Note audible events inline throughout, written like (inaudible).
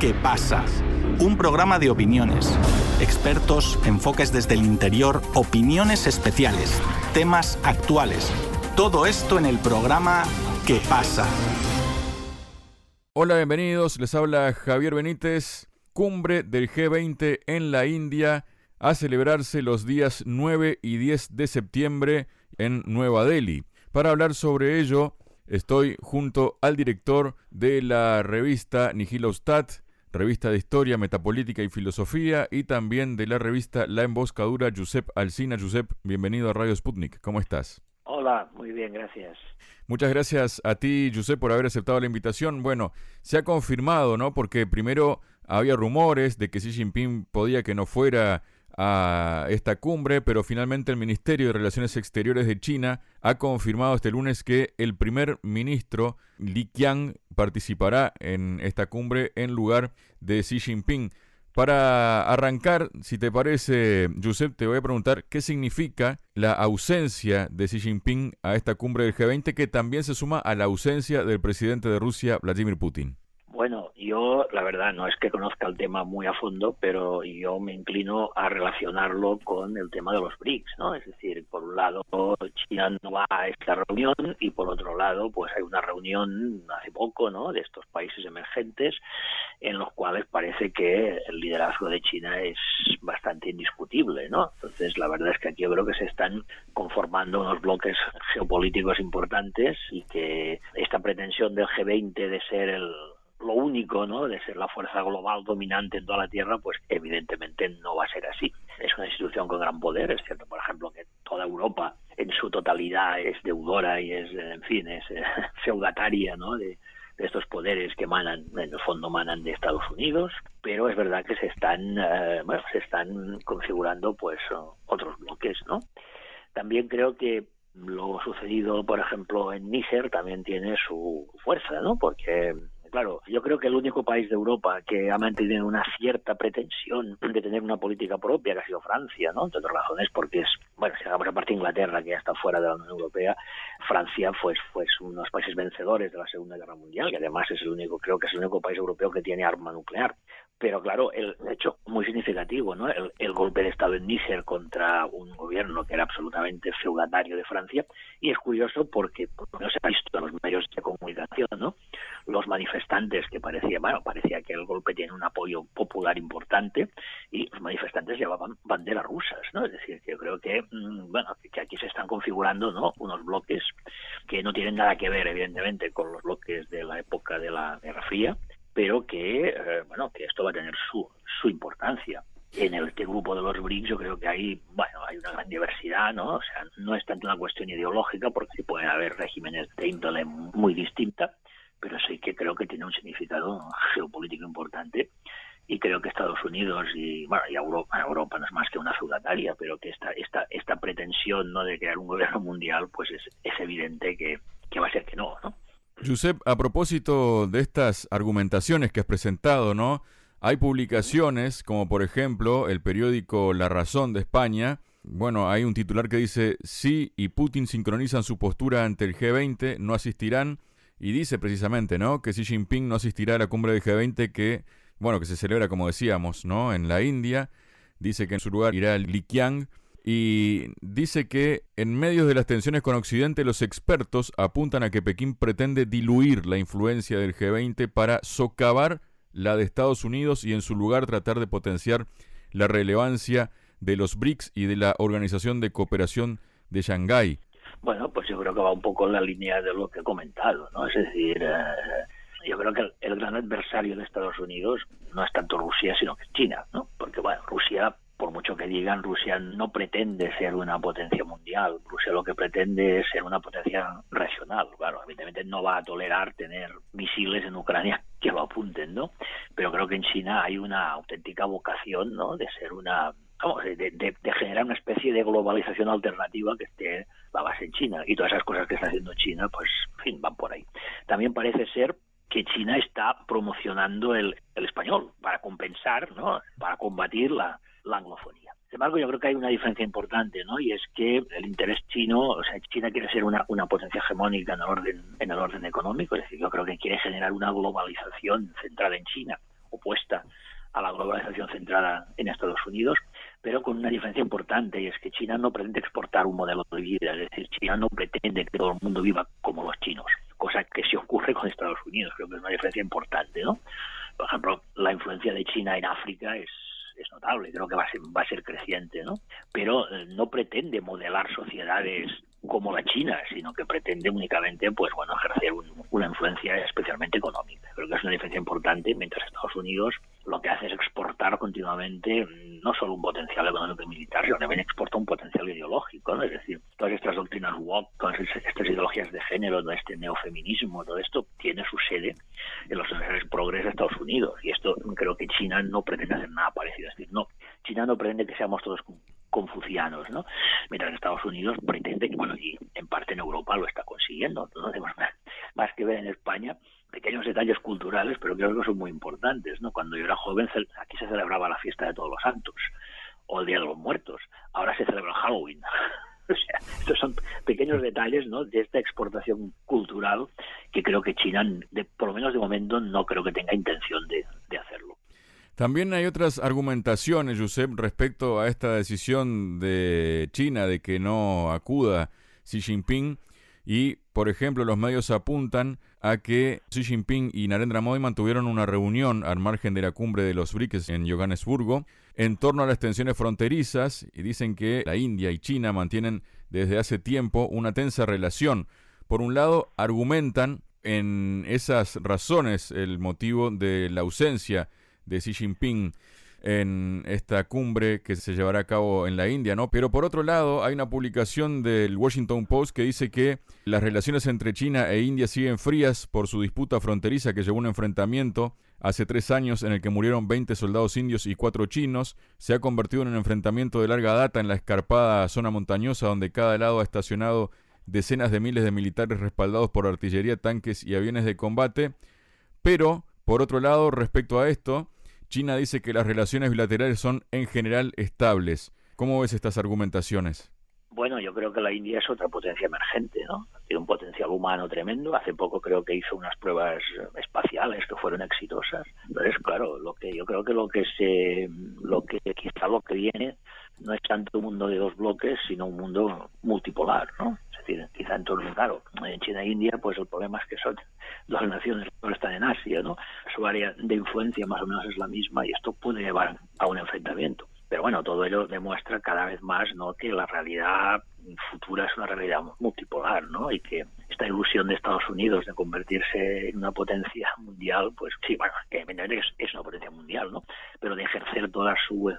¿Qué pasa? Un programa de opiniones, expertos, enfoques desde el interior, opiniones especiales, temas actuales. Todo esto en el programa ¿Qué pasa? Hola, bienvenidos. Les habla Javier Benítez. Cumbre del G20 en la India a celebrarse los días 9 y 10 de septiembre en Nueva Delhi. Para hablar sobre ello, estoy junto al director de la revista Nihilostat, revista de historia, metapolítica y filosofía, y también de la revista La Emboscadura, Josep Alcina. Josep, bienvenido a Radio Sputnik. ¿Cómo estás? Hola, muy bien, gracias. Muchas gracias a ti, Josep, por haber aceptado la invitación. Bueno, se ha confirmado, ¿no? Porque primero había rumores de que Xi Jinping podía que no fuera a esta cumbre, pero finalmente el Ministerio de Relaciones Exteriores de China ha confirmado este lunes que el primer ministro Li Qiang participará en esta cumbre en lugar de Xi Jinping. Para arrancar, si te parece, Josep, te voy a preguntar qué significa la ausencia de Xi Jinping a esta cumbre del G20 que también se suma a la ausencia del presidente de Rusia, Vladimir Putin. Bueno, yo la verdad no es que conozca el tema muy a fondo, pero yo me inclino a relacionarlo con el tema de los BRICS, ¿no? Es decir, por un lado China no va a esta reunión y por otro lado pues hay una reunión hace poco, ¿no? De estos países emergentes en los cuales parece que el liderazgo de China es bastante indiscutible, ¿no? Entonces la verdad es que aquí yo creo que se están conformando unos bloques geopolíticos importantes y que esta pretensión del G20 de ser el lo único, ¿no? De ser la fuerza global dominante en toda la Tierra, pues evidentemente no va a ser así. Es una institución con gran poder, es cierto, por ejemplo, que toda Europa en su totalidad es deudora y es, en fin, es eh, (laughs) feudataria, ¿no? De, estos poderes que manan, en el fondo manan de Estados Unidos, pero es verdad que se están, eh, bueno, se están configurando, pues, otros bloques, ¿no? También creo que lo sucedido, por ejemplo, en Níger también tiene su fuerza, ¿no? Porque Claro, yo creo que el único país de Europa que ha mantenido una cierta pretensión de tener una política propia, que ha sido Francia, ¿no? Entre otras razones, porque es, bueno, si hagamos aparte Inglaterra, que ya está fuera de la Unión Europea, Francia fue, fue uno de los países vencedores de la Segunda Guerra Mundial, que además es el único, creo que es el único país europeo que tiene arma nuclear. Pero claro, el hecho muy significativo, ¿no? El, golpe de Estado en Níger contra un gobierno que era absolutamente feudatario de Francia, y es curioso porque no se ha visto en los medios de comunicación, ¿no? Los manifestantes manifestantes que parecía, bueno, parecía que el golpe tiene un apoyo popular importante y los manifestantes llevaban banderas rusas, ¿no? Es decir, que yo creo que, mm, bueno, que aquí se están configurando, ¿no? Unos bloques que no tienen nada que ver, evidentemente, con los bloques de la época de la Guerra Fría, pero que, eh, bueno, que esto va a tener su, su importancia. En el este grupo de los BRICS yo creo que hay bueno hay una gran diversidad no o sea no es tanto una cuestión ideológica porque pueden haber regímenes de índole muy distinta pero sí que creo que tiene un significado geopolítico importante. Y creo que Estados Unidos y bueno y Europa, Europa no es más que una feudataria, pero que esta esta esta pretensión no de crear un gobierno mundial pues es, es evidente que, que va a ser que no, ¿no? Josep, a propósito de estas argumentaciones que has presentado, ¿no? Hay publicaciones, como por ejemplo el periódico La Razón de España. Bueno, hay un titular que dice, sí y Putin sincronizan su postura ante el G20, no asistirán y dice precisamente, ¿no? Que Xi Jinping no asistirá a la cumbre del G20 que, bueno, que se celebra, como decíamos, ¿no? En la India. Dice que en su lugar irá Li Qiang. Y dice que en medio de las tensiones con Occidente, los expertos apuntan a que Pekín pretende diluir la influencia del G20 para socavar la de Estados Unidos y en su lugar tratar de potenciar la relevancia de los BRICS y de la Organización de Cooperación de Shanghái. Bueno, pues yo creo que va un poco en la línea de lo que he comentado, ¿no? Es decir, eh, yo creo que el, gran adversario de Estados Unidos no es tanto Rusia, sino que China, ¿no? Porque, bueno, Rusia, por mucho que digan, Rusia no pretende ser una potencia mundial. Rusia lo que pretende es ser una potencia regional. Claro, evidentemente no va a tolerar tener misiles en Ucrania (laughs) que lo apunten, ¿no? Pero creo que en China hay una auténtica vocación, ¿no? De ser una vamos, de, generar una especie de globalización alternativa que esté la base en China. Y todas esas cosas que está haciendo China, pues, en fin, van por ahí. También parece ser que China está promocionando el español para compensar, ¿no? Para combatir la, la anglofonía. Sin embargo, yo creo que hay una diferencia importante, ¿no? Y es que el interés chino, o sea, China quiere ser una, una potencia hegemónica en el orden en el orden económico, es decir, yo creo que quiere generar una globalización centrada en China opuesta a la globalización centrada en Estados Unidos, pero con una diferencia importante, y es que China no pretende exportar un modelo de vida, es decir, China no pretende que todo el mundo viva como los chinos, cosa que se ocurre con Estados Unidos, creo que es una diferencia importante, ¿no? Por ejemplo, la influencia de China en África es es notable, creo que va a ser, va a ser creciente, ¿no? Pero eh, no pretende modelar sociedades como la China, sino que pretende únicamente, pues bueno, ejercer una influencia especialmente económica. Creo que es una diferencia importante, mientras Estados Unidos lo que hace es exportar continuamente mm, no solo un potencial económico y militar, sino también exporta un potencial ideológico, ¿no? Es decir, todas estas doctrinas woke, todas estas ideologías de género, todo este neofeminismo, todo esto tiene su sede en los progres de Estados Unidos. Y esto creo que China no pretende hacer nada parecido. Es decir, no, China no pretende que seamos todos confucianos, ¿no? Mientras Estados Unidos pretende bueno, y en parte en Europa lo está consiguiendo, no tenemos más que ver en España pequeños detalles culturales, pero creo que son muy importantes, ¿no? Cuando yo era joven, aquí se celebraba la fiesta de todos los santos, o el Día de los Muertos, ahora se celebra Halloween. (laughs) o sea, estos son pequeños detalles, ¿no? De esta exportación cultural que creo que China, de, por lo menos de momento, no creo que tenga intención de. También hay otras argumentaciones, Josep, respecto a esta decisión de China de que no acuda Xi Jinping. Y, por ejemplo, los medios apuntan a que Xi Jinping y Narendra Modi mantuvieron una reunión al margen de la cumbre de los BRICS en Johannesburgo en torno a las tensiones fronterizas y dicen que la India y China mantienen desde hace tiempo una tensa relación. Por un lado, argumentan en esas razones el motivo de la ausencia de Xi Jinping en esta cumbre que se llevará a cabo en la India, ¿no? Pero por otro lado, hay una publicación del Washington Post que dice que las relaciones entre China e India siguen frías por su disputa fronteriza que llevó a un enfrentamiento hace tres años en el que murieron 20 soldados indios y cuatro chinos. Se ha convertido en un enfrentamiento de larga data en la escarpada zona montañosa donde cada lado ha estacionado decenas de miles de militares respaldados por artillería, tanques y aviones de combate. Pero, por otro lado, respecto a esto, China dice que las relaciones bilaterales son en general estables. ¿Cómo ves estas argumentaciones? Bueno, yo creo que la India es otra potencia emergente, ¿no? Tiene un potencial humano tremendo. Hace poco creo que hizo unas pruebas espaciales que fueron exitosas. Entonces, claro, lo que yo creo que lo que se, lo que quizá lo que viene no es tanto un mundo de dos bloques, sino un mundo multipolar, ¿no? Quizá en todo claro, en China e India, pues el problema es que son dos naciones que están en Asia, ¿no? Su área de influencia más o menos es la misma y esto puede llevar a un enfrentamiento. Pero bueno, todo ello demuestra cada vez más ¿no? que la realidad futura es una realidad multipolar, ¿no? Y que esta ilusión de Estados Unidos de convertirse en una potencia mundial, pues sí, bueno, que es, una potencia mundial, ¿no? Pero de ejercer toda su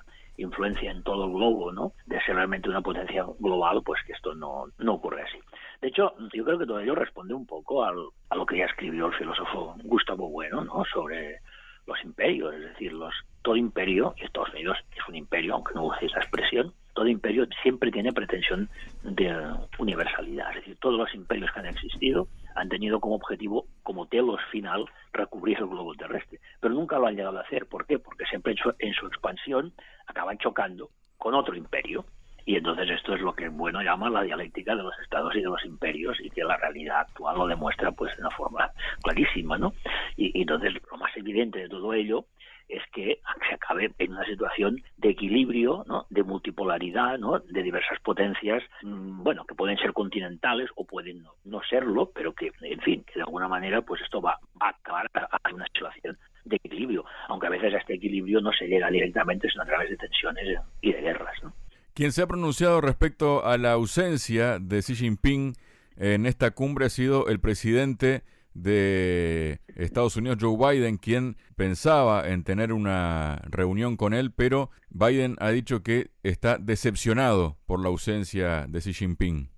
influencia en todo el globo, ¿no? De ser realmente una potencia global, pues que esto no, no ocurre así. De hecho, yo creo que todo ello responde un poco al, a lo que ya escribió el filósofo Gustavo Bueno, ¿no? Sobre los imperios, es decir, los, todo imperio, y Estados Unidos es un imperio, aunque no use esa expresión, todo imperio siempre tiene pretensión de universalidad, es decir, todos los imperios que han existido han tenido como objetivo, como telos final, recubrir el globo terrestre, pero nunca lo han llegado a hacer. ¿Por qué? Porque siempre en su, en su expansión acaban chocando con otro imperio, y entonces esto es lo que bueno llama la dialéctica de los estados y de los imperios y que la realidad actual lo demuestra pues de una forma clarísima, ¿no? Y, entonces lo más evidente de todo ello es que se acabe en una situación de equilibrio, ¿no? de multipolaridad, ¿no? de diversas potencias, mm, bueno, que pueden ser continentales o pueden no, serlo, pero que, en fin, de alguna manera, pues esto va, a acabar a, una situación de equilibrio, aunque a veces a este equilibrio no se llega directamente, sino a través de tensiones y de guerras, ¿no? Quien se ha pronunciado respecto a la ausencia de Xi Jinping en esta cumbre ha sido el presidente de Estados Unidos, Joe Biden, quien pensaba en tener una reunión con él, pero Biden ha dicho que está decepcionado por la ausencia de Xi Jinping.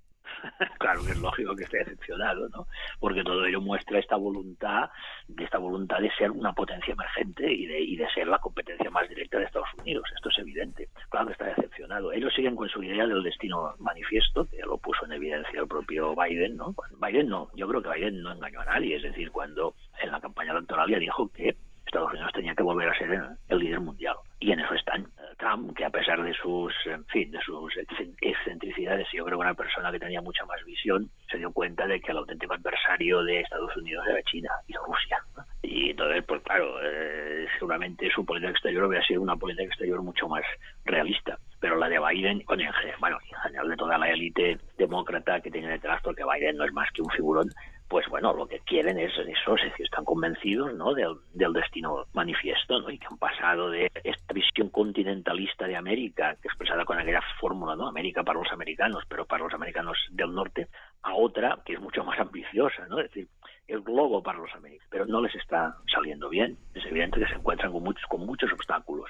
(laughs) es lógico que esté decepcionado, ¿no? Porque todo ello muestra esta voluntad, de esta voluntad de ser una potencia emergente y de, y de ser la competencia más directa de Estados Unidos. Esto es evidente. Claro que está decepcionado. Ellos siguen con su idea del destino manifiesto, que ya lo puso en evidencia el propio Biden, ¿no? Biden no, yo creo que Biden no engañó a nadie. Es decir, cuando en la campaña electoral ya dijo que Estados Unidos tenía que volver a ser el líder mundial. Y en eso están. Trump, que a pesar de sus, en fin, de sus excentricidades, yo creo que una persona que tenía mucha más visión, se dio cuenta de que el auténtico adversario de Estados Unidos era China y Rusia. Y entonces, pues claro, eh, seguramente su política exterior hubiera sido una política exterior mucho más realista. Pero la de Biden, bueno, en general, de toda la élite demócrata que tiene detrás, porque Biden no es más que un figurón, pues bueno, lo que quieren es eso, es decir, están convencidos ¿no? del, destino manifiesto ¿no? y que han pasado de visión continentalista de América, expresada con aquella fórmula, ¿no? América para los americanos, pero para los americanos del norte, a otra que es mucho más ambiciosa, ¿no? es decir, el globo para los americanos, pero no les está saliendo bien. Es evidente que se encuentran con muchos, con muchos obstáculos.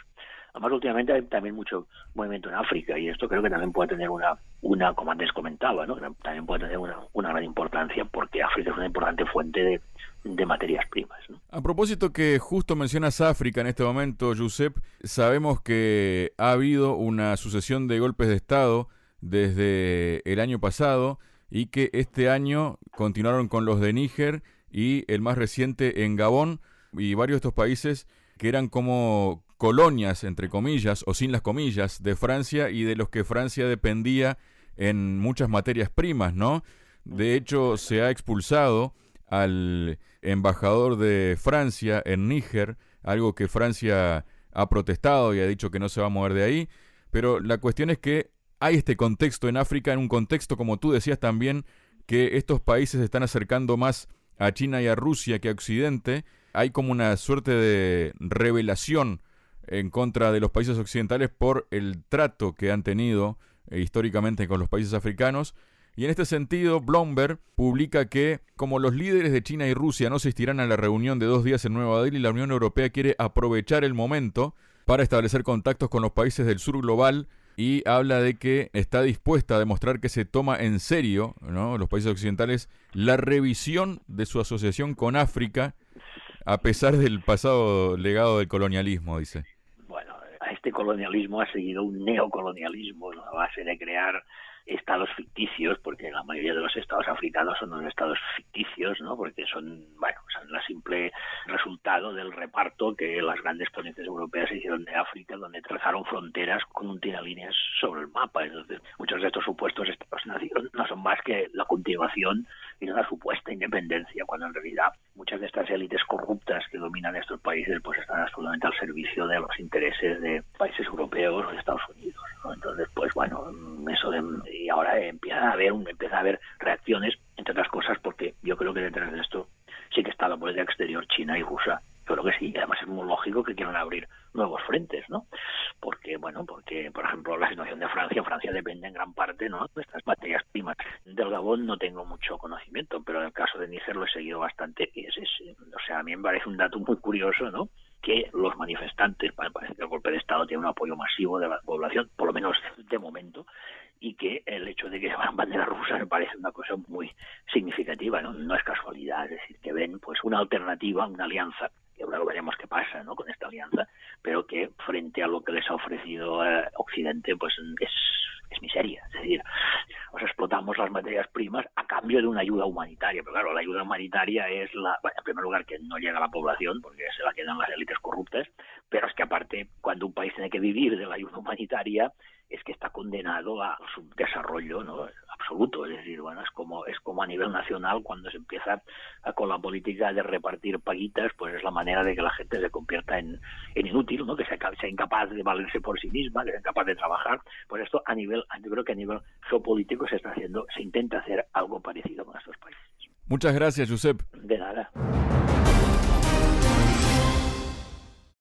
Además, últimamente hay también mucho movimiento en África y esto creo que también puede tener una, una como antes comentaba, ¿no? también puede tener una, una gran importancia porque África es una importante fuente de, materias primas. A propósito que justo mencionas África en este momento, Josep, sabemos que ha habido una sucesión de golpes de Estado desde el año pasado y que este año continuaron con los de Níger y el más reciente en Gabón y varios de estos países que eran como colonias, entre comillas, o sin las comillas, de Francia y de los que Francia dependía en muchas materias primas, ¿no? De hecho, se ha expulsado al embajador de Francia en Níger, algo que Francia ha protestado y ha dicho que no se va a mover de ahí, pero la cuestión es que hay este contexto en África, en un contexto, como tú decías también, que estos países se están acercando más a China y a Rusia que a Occidente, hay como una suerte de revelación en contra de los países occidentales por el trato que han tenido eh, históricamente con los países africanos. Y en este sentido, Bloomberg publica que, como los líderes de China y Rusia no asistirán a la reunión de dos días en Nueva Delhi, la Unión Europea quiere aprovechar el momento para establecer contactos con los países del sur global y habla de que está dispuesta a demostrar que se toma en serio, los países occidentales, la revisión de su asociación con África a pesar del pasado legado del colonialismo, dice. Bueno, a este colonialismo ha seguido un neocolonialismo a base de crear estados ficticios, porque la mayoría de los estados africanos son unos estados ficticios, ¿no? Porque son, bueno, son la simple resultado del reparto que las grandes potencias europeas hicieron de África, donde trazaron fronteras con un tiralíneas sobre el mapa. Entonces, muchos de estos supuestos estados-nación no son más que la continuación y una supuesta independencia, cuando en realidad muchas de estas élites corruptas que dominan estos países pues están absolutamente al servicio de los intereses de países europeos o de Estados Unidos. Entonces, pues bueno, eso de, y ahora empieza a haber empieza a haber reacciones, entre otras cosas, porque yo creo que detrás de esto sí que está la política exterior china y rusa. Creo que sí, además es muy lógico que quieran abrir nuevos frentes, ¿no? Porque, bueno, porque, por ejemplo, la situación de Francia, Francia depende en gran parte, ¿no?, de estas materias primas. Del Gabón no tengo mucho conocimiento, pero en el caso de Níger lo he seguido bastante y es, es, o sea, a mí me parece un dato muy curioso, ¿no?, que los manifestantes, parece que el golpe de Estado tiene un apoyo masivo de la población, por lo menos de momento, y que el hecho de que se van banderas rusas me parece una cosa muy significativa, ¿no? No es casualidad, es decir, que ven pues una alternativa, una alianza, ahora veremos qué pasa, ¿no? Con esta alianza, pero que frente a lo que les ha ofrecido eh, Occidente, pues es, es miseria, es decir, os explotamos las materias primas a cambio de una ayuda humanitaria, pero claro, la ayuda humanitaria es la, en primer lugar que no llega a la población, porque se la quedan las élites corruptas, pero es que aparte, cuando un país tiene que vivir de la ayuda humanitaria, es que está condenado a su desarrollo ¿no? absoluto. Es decir, bueno, es como, es como a nivel nacional cuando se empieza con la política de repartir paguitas, pues es la manera de que la gente se convierta en, en inútil, ¿no? que sea, sea incapaz de valerse por sí misma, que sea incapaz de trabajar. Pues esto a nivel, yo creo que a nivel geopolítico se está haciendo, se intenta hacer algo parecido con estos países. Muchas gracias, Josep. De nada.